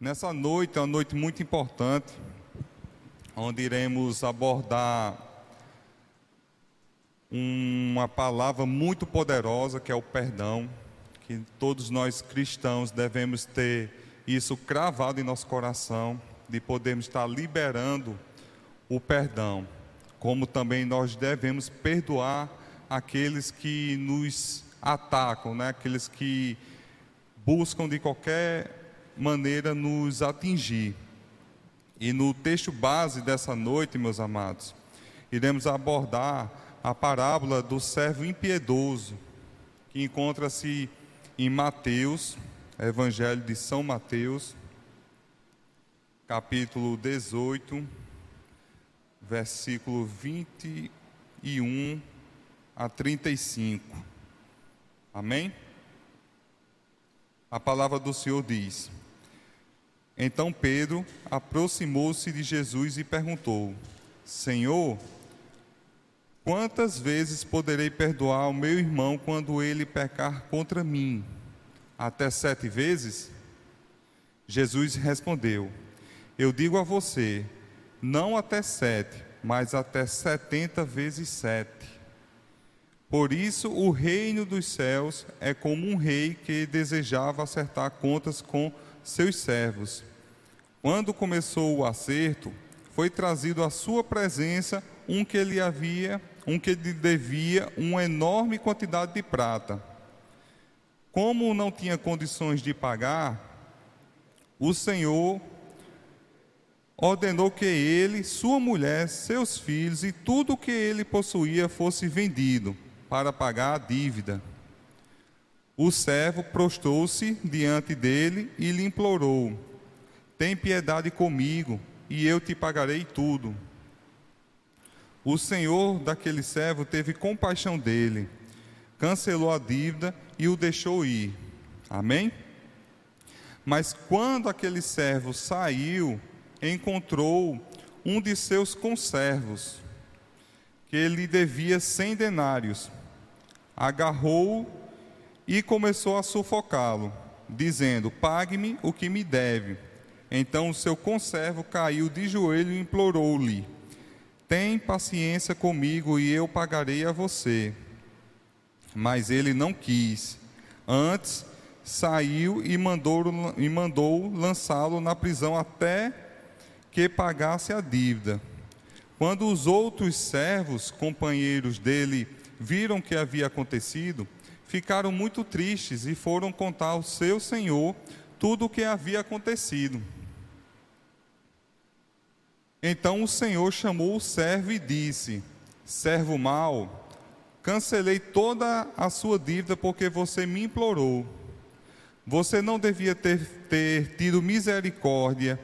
Nessa noite é uma noite muito importante, onde iremos abordar uma palavra muito poderosa que é o perdão, que todos nós cristãos devemos ter isso cravado em nosso coração, de podermos estar liberando o perdão, como também nós devemos perdoar aqueles que nos atacam, né? aqueles que buscam de qualquer maneira nos atingir. E no texto base dessa noite, meus amados, iremos abordar a parábola do servo impiedoso, que encontra-se em Mateus, Evangelho de São Mateus, capítulo 18, versículo 21 a 35. Amém? A palavra do Senhor diz: então Pedro aproximou-se de Jesus e perguntou: Senhor, quantas vezes poderei perdoar o meu irmão quando ele pecar contra mim? Até sete vezes? Jesus respondeu: Eu digo a você, não até sete, mas até setenta vezes sete. Por isso, o reino dos céus é como um rei que desejava acertar contas com seus servos. Quando começou o acerto, foi trazido à sua presença um que lhe havia, um que lhe devia uma enorme quantidade de prata. Como não tinha condições de pagar, o Senhor ordenou que ele, sua mulher, seus filhos e tudo o que ele possuía fosse vendido para pagar a dívida. O servo prostou-se diante dele e lhe implorou: tem piedade comigo, e eu te pagarei tudo. O senhor daquele servo teve compaixão dele, cancelou a dívida e o deixou ir. Amém? Mas quando aquele servo saiu, encontrou um de seus conservos, que lhe devia cem denários. Agarrou e começou a sufocá-lo, dizendo: Pague-me o que me deve. Então o seu conservo caiu de joelho e implorou-lhe: Tem paciência comigo e eu pagarei a você. Mas ele não quis. Antes saiu e mandou, e mandou lançá-lo na prisão até que pagasse a dívida. Quando os outros servos, companheiros dele, viram o que havia acontecido, ficaram muito tristes e foram contar ao seu senhor tudo o que havia acontecido. Então o Senhor chamou o servo e disse: Servo mau, cancelei toda a sua dívida porque você me implorou. Você não devia ter, ter tido misericórdia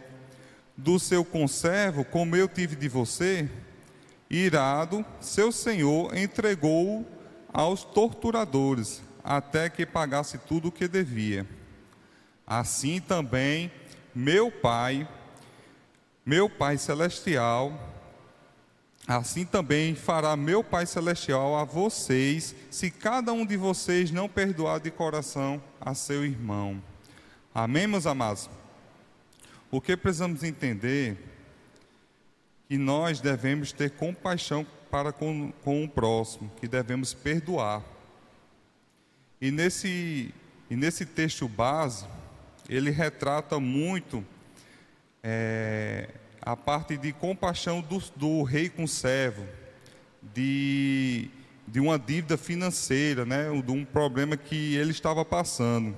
do seu conservo, como eu tive de você? Irado, seu senhor entregou aos torturadores, até que pagasse tudo o que devia. Assim também, meu Pai meu Pai Celestial, assim também fará meu Pai Celestial a vocês, se cada um de vocês não perdoar de coração a seu irmão. Amém, meus amados? O que precisamos entender que nós devemos ter compaixão para com, com o próximo, que devemos perdoar. E nesse, e nesse texto base, ele retrata muito é, a parte de compaixão do, do rei com o servo, de, de uma dívida financeira, né, de um problema que ele estava passando.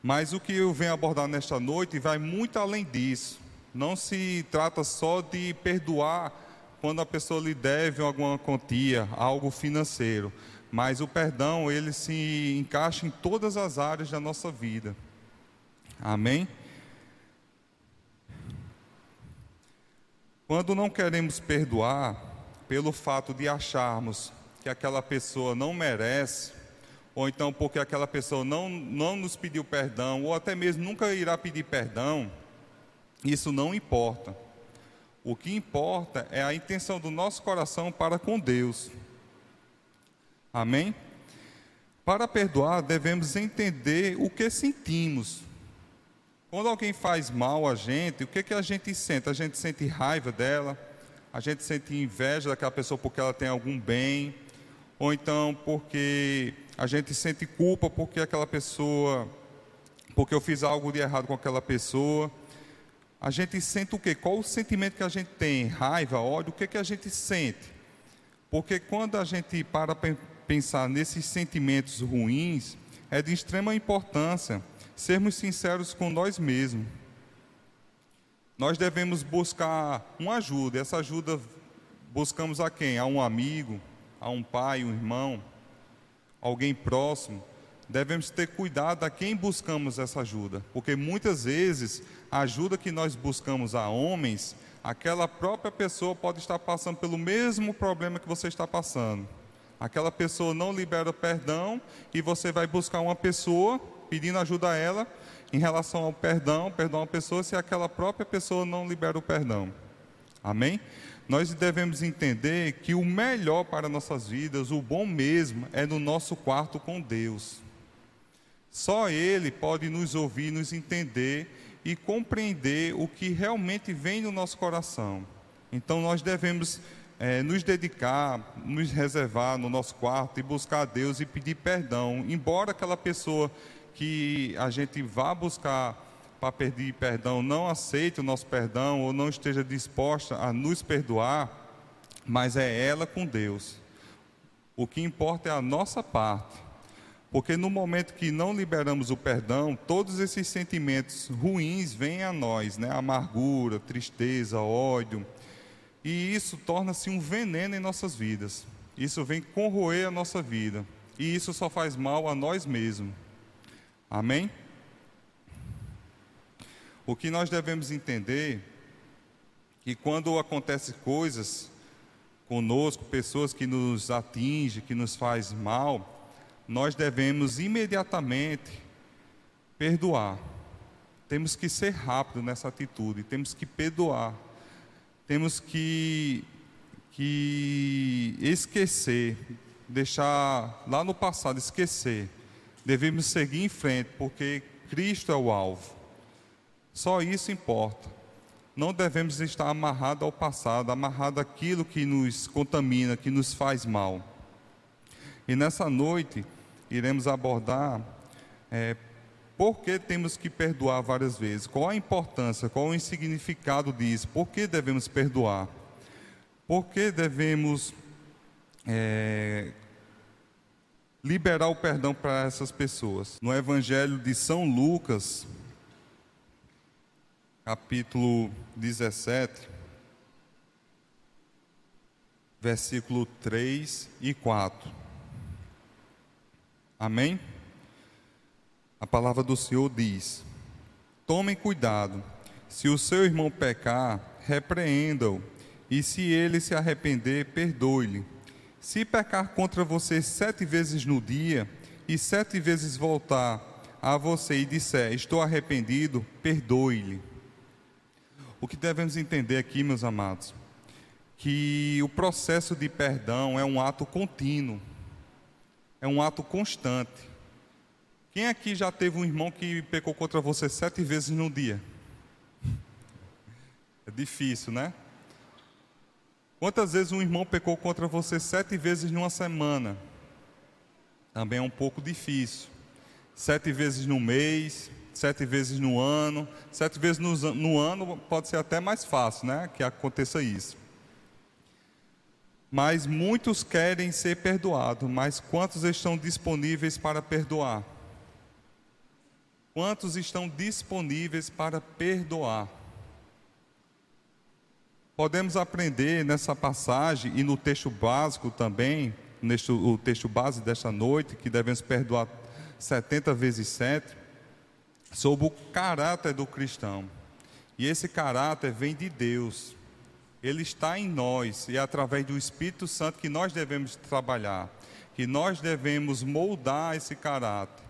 Mas o que eu venho abordar nesta noite vai muito além disso. Não se trata só de perdoar quando a pessoa lhe deve alguma quantia, algo financeiro, mas o perdão ele se encaixa em todas as áreas da nossa vida. Amém? Quando não queremos perdoar pelo fato de acharmos que aquela pessoa não merece, ou então porque aquela pessoa não, não nos pediu perdão, ou até mesmo nunca irá pedir perdão, isso não importa. O que importa é a intenção do nosso coração para com Deus. Amém? Para perdoar, devemos entender o que sentimos Quando alguém faz mal a gente, o que, que a gente sente? A gente sente raiva dela, a gente sente inveja daquela pessoa porque ela tem algum bem, ou então porque a gente sente culpa porque aquela pessoa, porque eu fiz algo de errado com aquela pessoa. A gente sente o quê? Qual o sentimento que a gente tem? Raiva, ódio? O que, que a gente sente? Porque quando a gente para pensar nesses sentimentos ruins, é de extrema importância sermos sinceros com nós mesmos. Nós devemos buscar uma ajuda. Essa ajuda buscamos a quem? A um amigo, a um pai, um irmão, alguém próximo. Devemos ter cuidado a quem buscamos essa ajuda, porque muitas vezes a ajuda que nós buscamos a homens, aquela própria pessoa pode estar passando pelo mesmo problema que você está passando. Aquela pessoa não libera perdão e você vai buscar uma pessoa pedindo ajuda a ela em relação ao perdão, perdão a pessoa se aquela própria pessoa não libera o perdão. Amém? Nós devemos entender que o melhor para nossas vidas, o bom mesmo, é no nosso quarto com Deus. Só Ele pode nos ouvir, nos entender e compreender o que realmente vem no nosso coração. Então nós devemos é, nos dedicar, nos reservar no nosso quarto e buscar a Deus e pedir perdão, embora aquela pessoa que a gente vá buscar para pedir perdão não aceite o nosso perdão ou não esteja disposta a nos perdoar, mas é ela com Deus. O que importa é a nossa parte. Porque no momento que não liberamos o perdão, todos esses sentimentos ruins vêm a nós, né? Amargura, tristeza, ódio, e isso torna-se um veneno em nossas vidas. Isso vem corroer a nossa vida. E isso só faz mal a nós mesmos. Amém? O que nós devemos entender que quando acontecem coisas conosco, pessoas que nos atingem, que nos faz mal, nós devemos imediatamente perdoar. Temos que ser rápido nessa atitude, temos que perdoar temos que, que esquecer, deixar lá no passado, esquecer. Devemos seguir em frente, porque Cristo é o alvo. Só isso importa. Não devemos estar amarrados ao passado, amarrados àquilo que nos contamina, que nos faz mal. E nessa noite, iremos abordar é, por que temos que perdoar várias vezes? Qual a importância, qual o significado disso? Por que devemos perdoar? Por que devemos é, liberar o perdão para essas pessoas? No Evangelho de São Lucas, capítulo 17, versículo 3 e 4. Amém? A palavra do Senhor diz: Tomem cuidado, se o seu irmão pecar, repreenda-o, e se ele se arrepender, perdoe-lhe. Se pecar contra você sete vezes no dia, e sete vezes voltar a você e disser: Estou arrependido, perdoe-lhe. O que devemos entender aqui, meus amados, que o processo de perdão é um ato contínuo, é um ato constante. Quem aqui já teve um irmão que pecou contra você sete vezes no dia? É difícil, né? Quantas vezes um irmão pecou contra você sete vezes numa semana? Também é um pouco difícil. Sete vezes no mês, sete vezes no ano. Sete vezes no, no ano pode ser até mais fácil, né? Que aconteça isso. Mas muitos querem ser perdoados, mas quantos estão disponíveis para perdoar? Quantos estão disponíveis para perdoar? Podemos aprender nessa passagem e no texto básico também, neste, o texto base desta noite, que devemos perdoar 70 vezes 7, sobre o caráter do cristão. E esse caráter vem de Deus. Ele está em nós e é através do Espírito Santo que nós devemos trabalhar, que nós devemos moldar esse caráter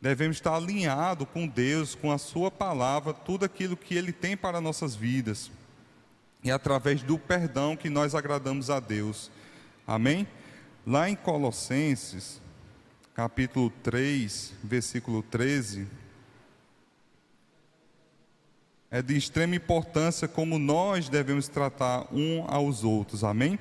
devemos estar alinhados com Deus, com a Sua palavra, tudo aquilo que Ele tem para nossas vidas. E através do perdão que nós agradamos a Deus. Amém? Lá em Colossenses, capítulo 3, versículo 13. é de extrema importância como nós devemos tratar um aos outros. Amém?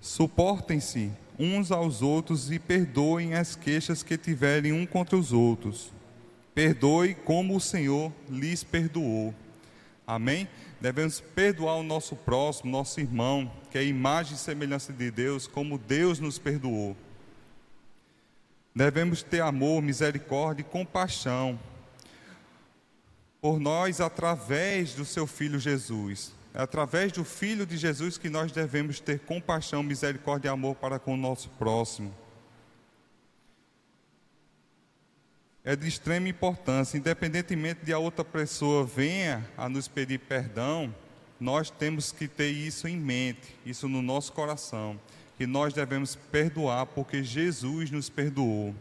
Suportem-se uns aos outros e perdoem as queixas que tiverem um contra os outros. Perdoe como o Senhor lhes perdoou. Amém? Devemos perdoar o nosso próximo, nosso irmão, que é imagem e semelhança de Deus, como Deus nos perdoou. Devemos ter amor, misericórdia e compaixão por nós através do seu filho Jesus. É através do filho de Jesus que nós devemos ter compaixão, misericórdia e amor para com o nosso próximo. É de extrema importância, independentemente de a outra pessoa venha a nos pedir perdão, nós temos que ter isso em mente, isso no nosso coração, que nós devemos perdoar porque Jesus nos perdoou.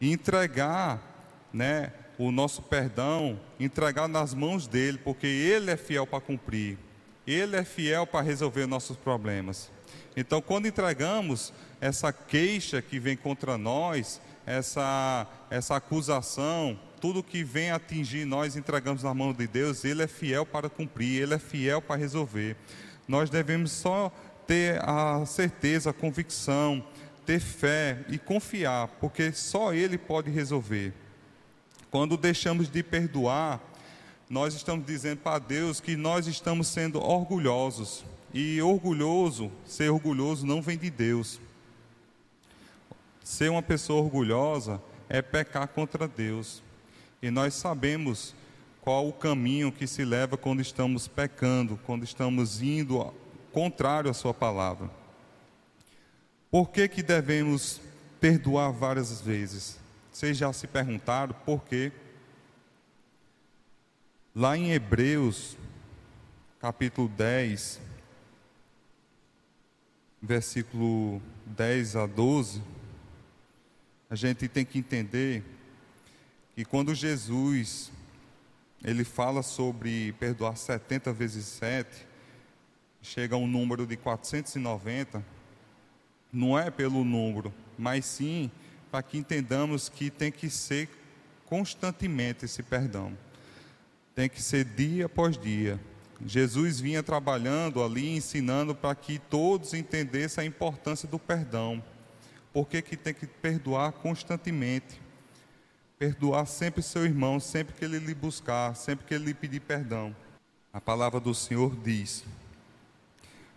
E entregar, né, o nosso perdão, entregar nas mãos dele, porque ele é fiel para cumprir. Ele é fiel para resolver nossos problemas. Então, quando entregamos essa queixa que vem contra nós, essa, essa acusação, tudo que vem atingir nós entregamos na mão de Deus, Ele é fiel para cumprir, Ele é fiel para resolver. Nós devemos só ter a certeza, a convicção, ter fé e confiar, porque só Ele pode resolver. Quando deixamos de perdoar, nós estamos dizendo para Deus que nós estamos sendo orgulhosos. E orgulhoso, ser orgulhoso não vem de Deus. Ser uma pessoa orgulhosa é pecar contra Deus. E nós sabemos qual o caminho que se leva quando estamos pecando, quando estamos indo contrário à Sua palavra. Por que, que devemos perdoar várias vezes? Vocês já se perguntaram por quê? Lá em Hebreus, capítulo 10, versículo 10 a 12 a gente tem que entender que quando Jesus ele fala sobre perdoar 70 vezes 7, chega a um número de 490, não é pelo número, mas sim para que entendamos que tem que ser constantemente esse perdão. Tem que ser dia após dia. Jesus vinha trabalhando ali, ensinando para que todos entendessem a importância do perdão. Por que, que tem que perdoar constantemente? Perdoar sempre seu irmão, sempre que ele lhe buscar, sempre que ele lhe pedir perdão. A palavra do Senhor diz: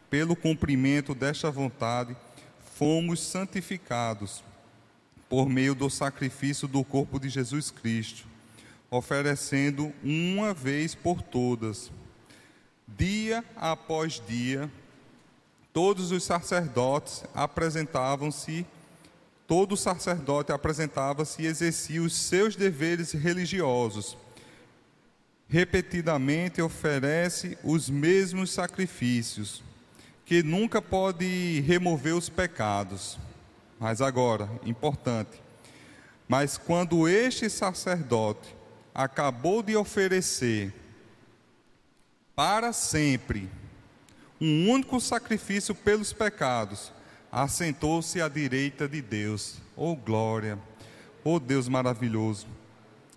Pelo cumprimento desta vontade, fomos santificados por meio do sacrifício do corpo de Jesus Cristo, oferecendo uma vez por todas, dia após dia, todos os sacerdotes apresentavam-se todo sacerdote apresentava-se e exercia os seus deveres religiosos. Repetidamente oferece os mesmos sacrifícios, que nunca pode remover os pecados. Mas agora, importante, mas quando este sacerdote acabou de oferecer para sempre um único sacrifício pelos pecados, assentou-se à direita de Deus. Oh glória! Oh Deus maravilhoso!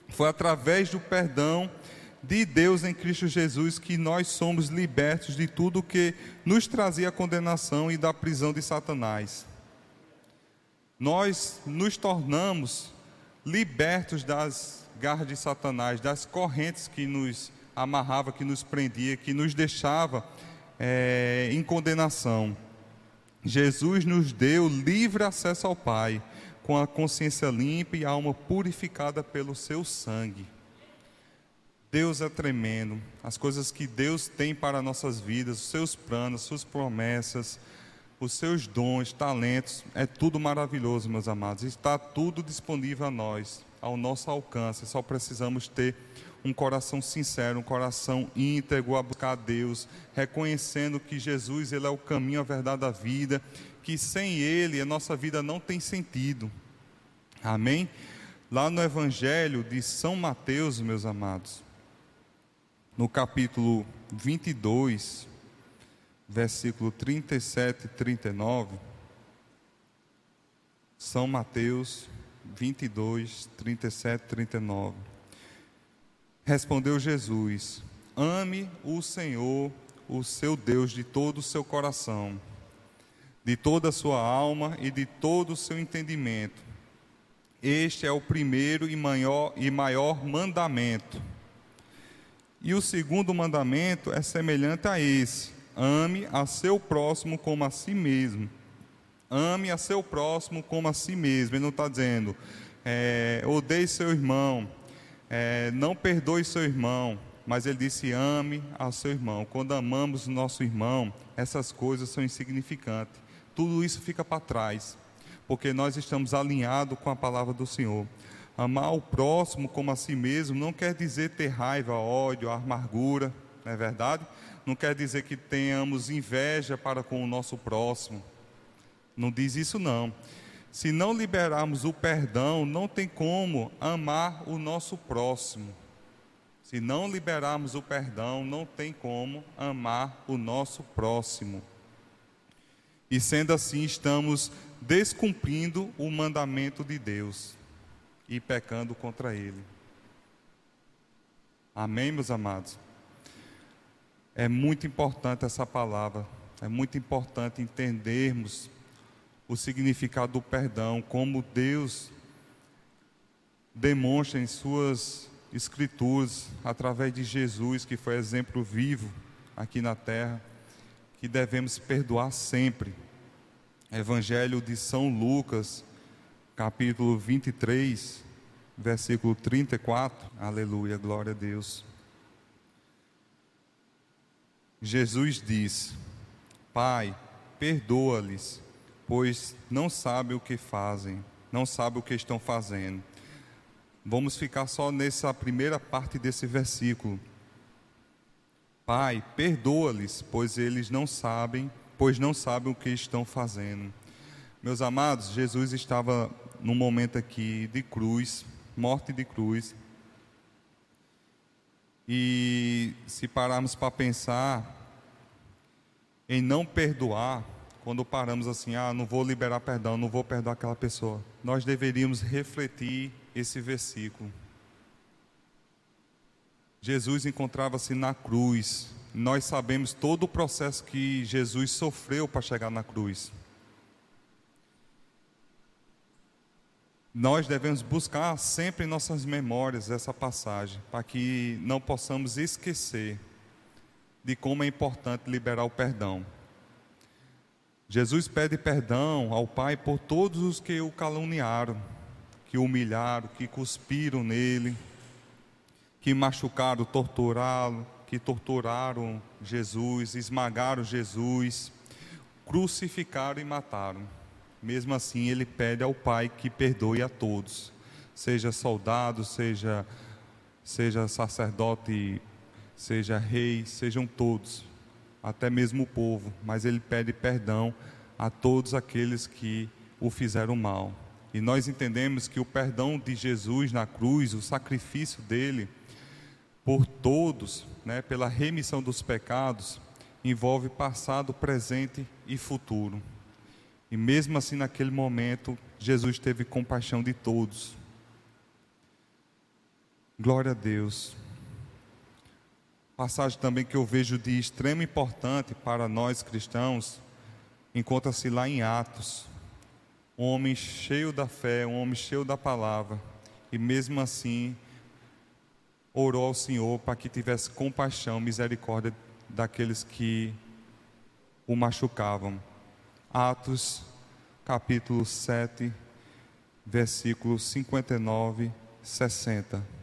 Foi através do perdão de Deus em Cristo Jesus que nós somos libertos de tudo que nos trazia a condenação e da prisão de Satanás. Nós nos tornamos libertos das garras de Satanás, das correntes que nos amarrava, que nos prendia, que nos deixava é, em condenação. Jesus nos deu livre acesso ao Pai, com a consciência limpa e a alma purificada pelo seu sangue. Deus é tremendo, as coisas que Deus tem para nossas vidas, os seus planos, suas promessas, os seus dons, talentos, é tudo maravilhoso, meus amados. Está tudo disponível a nós, ao nosso alcance. Só precisamos ter um coração sincero, um coração íntegro a buscar a Deus, reconhecendo que Jesus ele é o caminho, a verdade, a vida, que sem Ele a nossa vida não tem sentido. Amém? Lá no Evangelho de São Mateus, meus amados, no capítulo 22, versículo 37 e 39, São Mateus 22, 37 e 39. Respondeu Jesus: Ame o Senhor, o seu Deus, de todo o seu coração, de toda a sua alma e de todo o seu entendimento. Este é o primeiro e maior, e maior mandamento. E o segundo mandamento é semelhante a esse: ame a seu próximo como a si mesmo. Ame a seu próximo como a si mesmo. Ele não está dizendo, é, odeie seu irmão, é, não perdoe seu irmão, mas ele disse: ame ao seu irmão. Quando amamos o nosso irmão, essas coisas são insignificantes. Tudo isso fica para trás, porque nós estamos alinhados com a palavra do Senhor. Amar o próximo como a si mesmo não quer dizer ter raiva, ódio, amargura, não é verdade? Não quer dizer que tenhamos inveja para com o nosso próximo. Não diz isso não. Se não liberarmos o perdão, não tem como amar o nosso próximo. Se não liberarmos o perdão, não tem como amar o nosso próximo. E sendo assim, estamos descumprindo o mandamento de Deus e pecando contra ele. Amém, meus amados? É muito importante essa palavra, é muito importante entendermos o significado do perdão, como Deus demonstra em suas escrituras, através de Jesus, que foi exemplo vivo aqui na terra, que devemos perdoar sempre. Evangelho de São Lucas, capítulo 23, versículo 34. Aleluia, glória a Deus. Jesus diz: Pai, perdoa-lhes, pois não sabem o que fazem, não sabem o que estão fazendo. Vamos ficar só nessa primeira parte desse versículo. Pai, perdoa-lhes, pois eles não sabem, pois não sabem o que estão fazendo. Meus amados, Jesus estava num momento aqui de cruz, morte de cruz. E se pararmos para pensar em não perdoar, quando paramos assim, ah, não vou liberar perdão, não vou perdoar aquela pessoa, nós deveríamos refletir esse versículo. Jesus encontrava-se na cruz. Nós sabemos todo o processo que Jesus sofreu para chegar na cruz. Nós devemos buscar sempre em nossas memórias essa passagem, para que não possamos esquecer de como é importante liberar o perdão. Jesus pede perdão ao Pai por todos os que o caluniaram que humilharam, que cuspiram nele, que machucaram, torturaram, que torturaram Jesus, esmagaram Jesus, crucificaram e mataram. Mesmo assim, ele pede ao Pai que perdoe a todos, seja soldado, seja seja sacerdote, seja rei, sejam todos, até mesmo o povo, mas ele pede perdão a todos aqueles que o fizeram mal. E nós entendemos que o perdão de Jesus na cruz, o sacrifício dele por todos, né, pela remissão dos pecados, envolve passado, presente e futuro. E mesmo assim, naquele momento, Jesus teve compaixão de todos. Glória a Deus. Passagem também que eu vejo de extrema importância para nós cristãos encontra-se lá em Atos, um homem cheio da fé, um homem cheio da palavra, e mesmo assim orou ao Senhor para que tivesse compaixão, misericórdia daqueles que o machucavam. Atos, capítulo 7, versículos 59, 60.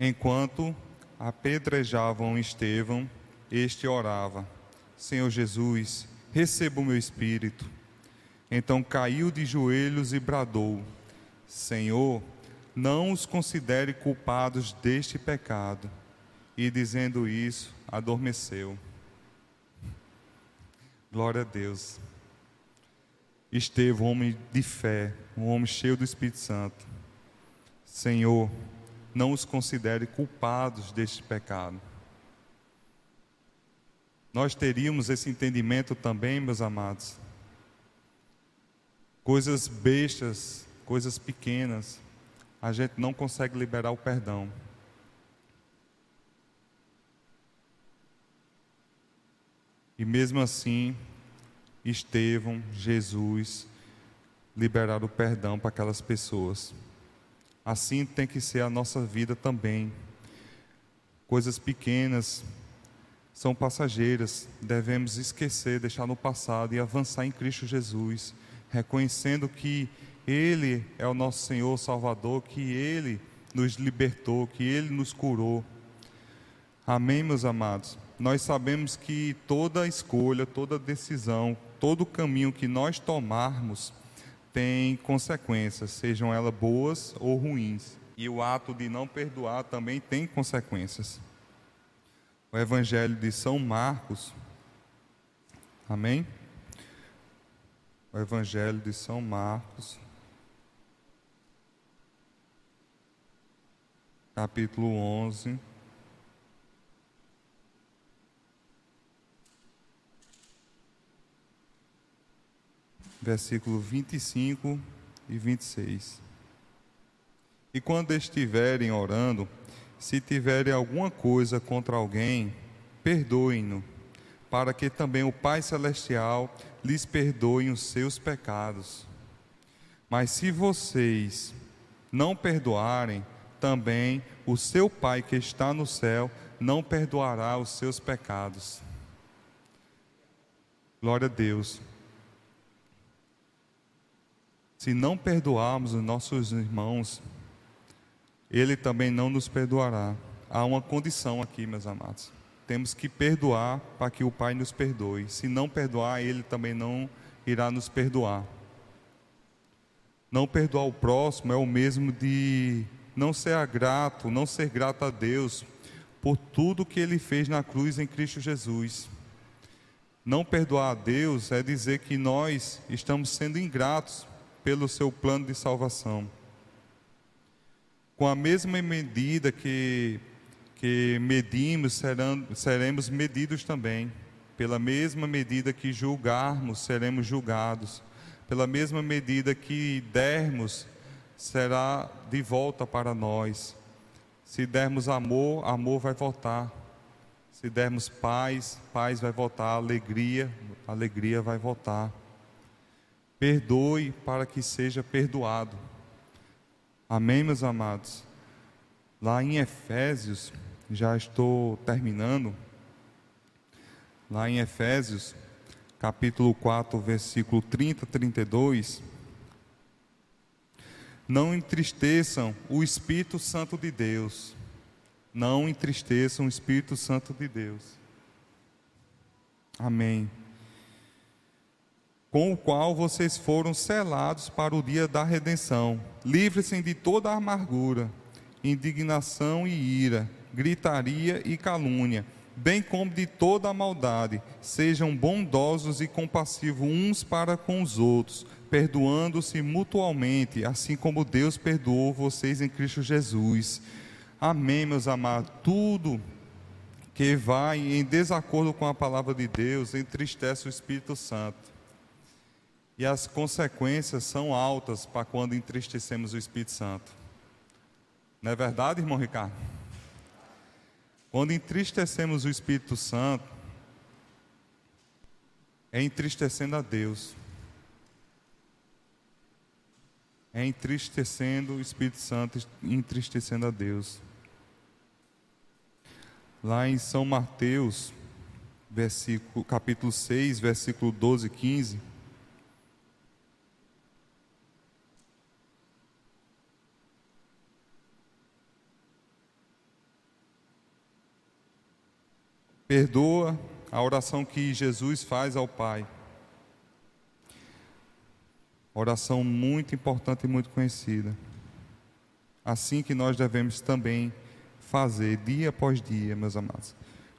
Enquanto apedrejavam Estevão, este orava: Senhor Jesus, receba o meu espírito. Então caiu de joelhos e bradou: Senhor, não os considere culpados deste pecado. E dizendo isso, adormeceu. Glória a Deus. Esteve um homem de fé, um homem cheio do Espírito Santo. Senhor, não os considere culpados deste pecado. Nós teríamos esse entendimento também, meus amados. Coisas bestas, coisas pequenas, a gente não consegue liberar o perdão. E mesmo assim, Estevão, Jesus, liberaram o perdão para aquelas pessoas. Assim tem que ser a nossa vida também. Coisas pequenas são passageiras, devemos esquecer, deixar no passado e avançar em Cristo Jesus, reconhecendo que Ele é o nosso Senhor Salvador, que Ele nos libertou, que Ele nos curou. Amém, meus amados? Nós sabemos que toda escolha, toda decisão, todo caminho que nós tomarmos tem consequências, sejam elas boas ou ruins. E o ato de não perdoar também tem consequências. O Evangelho de São Marcos, amém? O Evangelho de São Marcos, capítulo 11. Versículo 25 e 26. E quando estiverem orando, se tiverem alguma coisa contra alguém, perdoem-no, para que também o Pai Celestial lhes perdoe os seus pecados. Mas se vocês não perdoarem, também o seu Pai que está no céu não perdoará os seus pecados. Glória a Deus. Se não perdoarmos os nossos irmãos, Ele também não nos perdoará. Há uma condição aqui, meus amados. Temos que perdoar para que o Pai nos perdoe. Se não perdoar, Ele também não irá nos perdoar. Não perdoar o próximo é o mesmo de não ser grato, não ser grato a Deus por tudo que Ele fez na cruz em Cristo Jesus. Não perdoar a Deus é dizer que nós estamos sendo ingratos pelo seu plano de salvação. Com a mesma medida que, que medimos, serão, seremos medidos também. Pela mesma medida que julgarmos, seremos julgados. Pela mesma medida que dermos, será de volta para nós. Se dermos amor, amor vai voltar. Se dermos paz, paz vai voltar. Alegria, alegria vai voltar. Perdoe para que seja perdoado. Amém, meus amados? Lá em Efésios, já estou terminando. Lá em Efésios, capítulo 4, versículo 30 32. Não entristeçam o Espírito Santo de Deus. Não entristeçam o Espírito Santo de Deus. Amém com o qual vocês foram selados para o dia da redenção. Livre-se de toda amargura, indignação e ira, gritaria e calúnia, bem como de toda maldade. Sejam bondosos e compassivos uns para com os outros, perdoando-se mutualmente, assim como Deus perdoou vocês em Cristo Jesus. Amém, meus amados. Tudo que vai em desacordo com a palavra de Deus entristece o Espírito Santo. E as consequências são altas para quando entristecemos o Espírito Santo. Não é verdade, irmão Ricardo? Quando entristecemos o Espírito Santo, é entristecendo a Deus. É entristecendo o Espírito Santo, entristecendo a Deus. Lá em São Mateus, capítulo 6, versículo 12 e 15, Perdoa a oração que Jesus faz ao Pai. Oração muito importante e muito conhecida. Assim que nós devemos também fazer dia após dia, meus amados.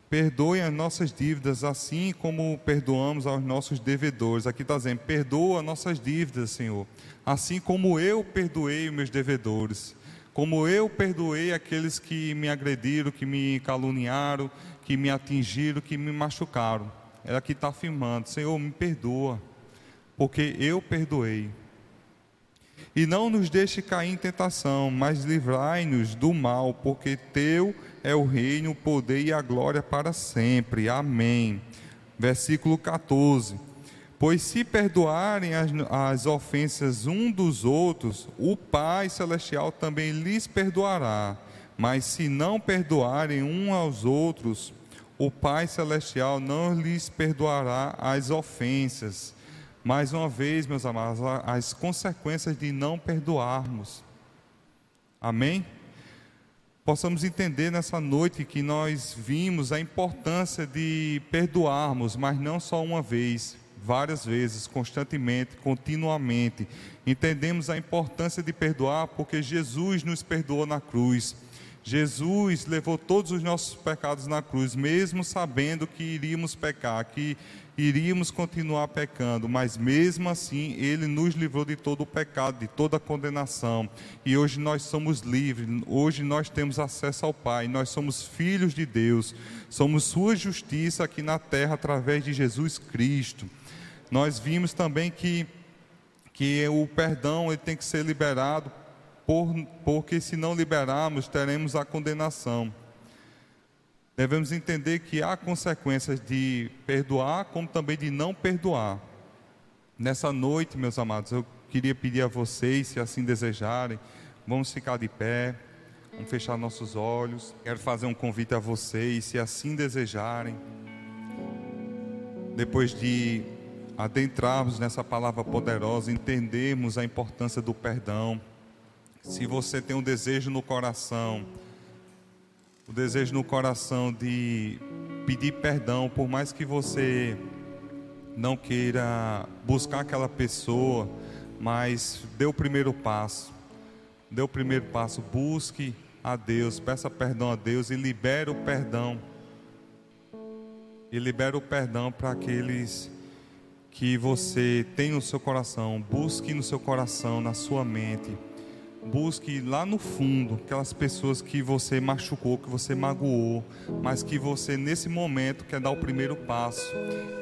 Perdoe as nossas dívidas, assim como perdoamos aos nossos devedores. Aqui está dizendo: perdoa nossas dívidas, Senhor, assim como eu perdoei os meus devedores. Como eu perdoei aqueles que me agrediram, que me caluniaram, que me atingiram, que me machucaram. Ela que está afirmando: Senhor, me perdoa, porque eu perdoei. E não nos deixe cair em tentação, mas livrai-nos do mal, porque teu é o reino, o poder e a glória para sempre. Amém. Versículo 14. Pois se perdoarem as, as ofensas um dos outros, o Pai Celestial também lhes perdoará. Mas se não perdoarem um aos outros, o Pai Celestial não lhes perdoará as ofensas. Mais uma vez, meus amados, as consequências de não perdoarmos. Amém? Possamos entender nessa noite que nós vimos a importância de perdoarmos, mas não só uma vez, várias vezes, constantemente, continuamente. Entendemos a importância de perdoar porque Jesus nos perdoou na cruz. Jesus levou todos os nossos pecados na cruz, mesmo sabendo que iríamos pecar, que iríamos continuar pecando, mas mesmo assim Ele nos livrou de todo o pecado, de toda a condenação. E hoje nós somos livres, hoje nós temos acesso ao Pai, nós somos filhos de Deus, somos Sua justiça aqui na terra através de Jesus Cristo. Nós vimos também que, que o perdão ele tem que ser liberado, por, porque se não liberarmos, teremos a condenação. Devemos entender que há consequências de perdoar, como também de não perdoar. Nessa noite, meus amados, eu queria pedir a vocês, se assim desejarem, vamos ficar de pé, vamos fechar nossos olhos. Quero fazer um convite a vocês, se assim desejarem, depois de adentrarmos nessa palavra poderosa, entendermos a importância do perdão. Se você tem um desejo no coração, o desejo no coração de pedir perdão, por mais que você não queira buscar aquela pessoa, mas dê o primeiro passo. Dê o primeiro passo, busque a Deus, peça perdão a Deus e libere o perdão. E libere o perdão para aqueles que você tem no seu coração, busque no seu coração, na sua mente. Busque lá no fundo aquelas pessoas que você machucou, que você magoou, mas que você nesse momento quer dar o primeiro passo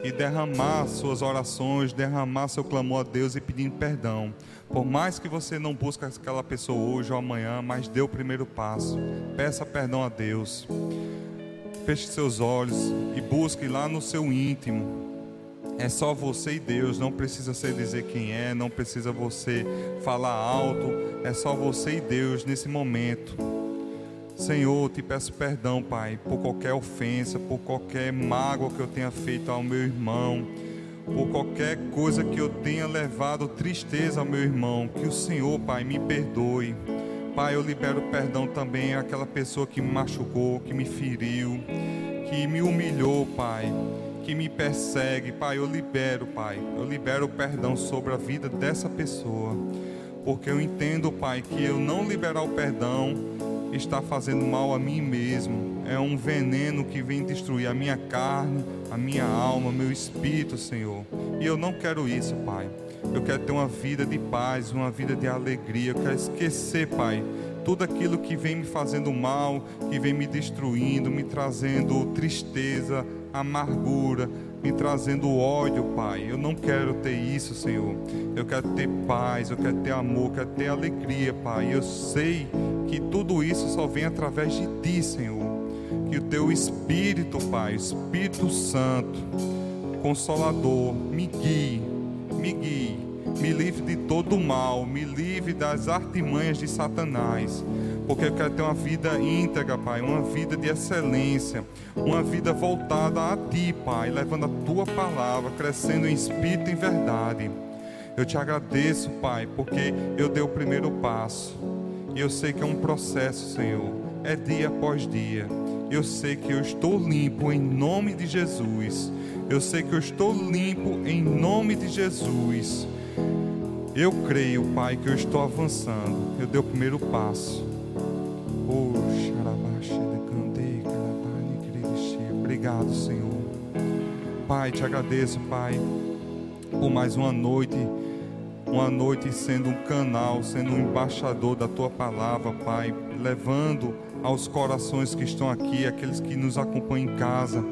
e derramar suas orações, derramar seu clamor a Deus e pedir perdão. Por mais que você não busque aquela pessoa hoje ou amanhã, mas dê o primeiro passo. Peça perdão a Deus. Feche seus olhos e busque lá no seu íntimo é só você e Deus, não precisa você dizer quem é, não precisa você falar alto, é só você e Deus nesse momento. Senhor, te peço perdão, Pai, por qualquer ofensa, por qualquer mágoa que eu tenha feito ao meu irmão, por qualquer coisa que eu tenha levado tristeza ao meu irmão. Que o Senhor, Pai, me perdoe. Pai, eu libero perdão também àquela pessoa que me machucou, que me feriu, que me humilhou, Pai que me persegue, Pai, eu libero, Pai, eu libero o perdão sobre a vida dessa pessoa, porque eu entendo, Pai, que eu não liberar o perdão está fazendo mal a mim mesmo, é um veneno que vem destruir a minha carne, a minha alma, meu espírito, Senhor, e eu não quero isso, Pai. Eu quero ter uma vida de paz, uma vida de alegria. Eu quero esquecer, Pai, tudo aquilo que vem me fazendo mal, que vem me destruindo, me trazendo tristeza, amargura, me trazendo ódio, Pai. Eu não quero ter isso, Senhor. Eu quero ter paz, eu quero ter amor, eu quero ter alegria, Pai. Eu sei que tudo isso só vem através de Ti, Senhor. Que o Teu Espírito, Pai, Espírito Santo, Consolador, me guie, me guie me livre de todo o mal, me livre das artimanhas de Satanás, porque eu quero ter uma vida íntegra, Pai, uma vida de excelência, uma vida voltada a Ti, Pai, levando a Tua palavra, crescendo em espírito e em verdade. Eu te agradeço, Pai, porque eu dei o primeiro passo, e eu sei que é um processo, Senhor, é dia após dia. Eu sei que eu estou limpo em nome de Jesus. Eu sei que eu estou limpo em nome de Jesus. Eu creio, Pai, que eu estou avançando. Eu dei o primeiro passo. Obrigado, Senhor. Pai, te agradeço, Pai, por mais uma noite, uma noite sendo um canal, sendo um embaixador da tua palavra, Pai, levando aos corações que estão aqui, aqueles que nos acompanham em casa,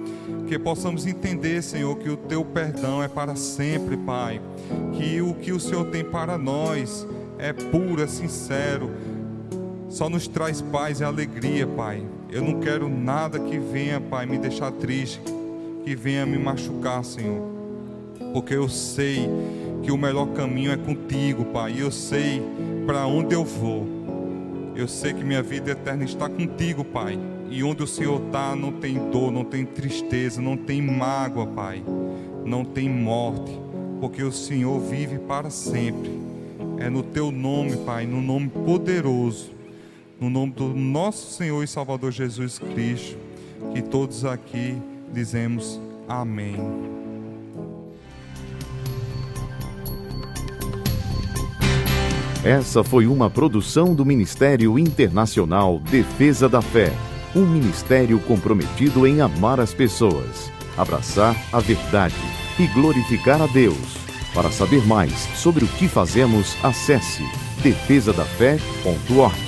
que possamos entender, Senhor, que o teu perdão é para sempre, Pai, que o que o Senhor tem para nós é puro, é sincero, só nos traz paz e alegria, Pai. Eu não quero nada que venha, Pai, me deixar triste, que venha me machucar, Senhor. Porque eu sei que o melhor caminho é contigo, Pai. E eu sei para onde eu vou. Eu sei que minha vida eterna está contigo, Pai. E onde o Senhor está, não tem dor, não tem tristeza, não tem mágoa, Pai. Não tem morte, porque o Senhor vive para sempre. É no teu nome, Pai, no nome poderoso, no nome do nosso Senhor e Salvador Jesus Cristo, que todos aqui dizemos amém. Essa foi uma produção do Ministério Internacional Defesa da Fé, um ministério comprometido em amar as pessoas, abraçar a verdade e glorificar a Deus. Para saber mais sobre o que fazemos, acesse defesadafé.org.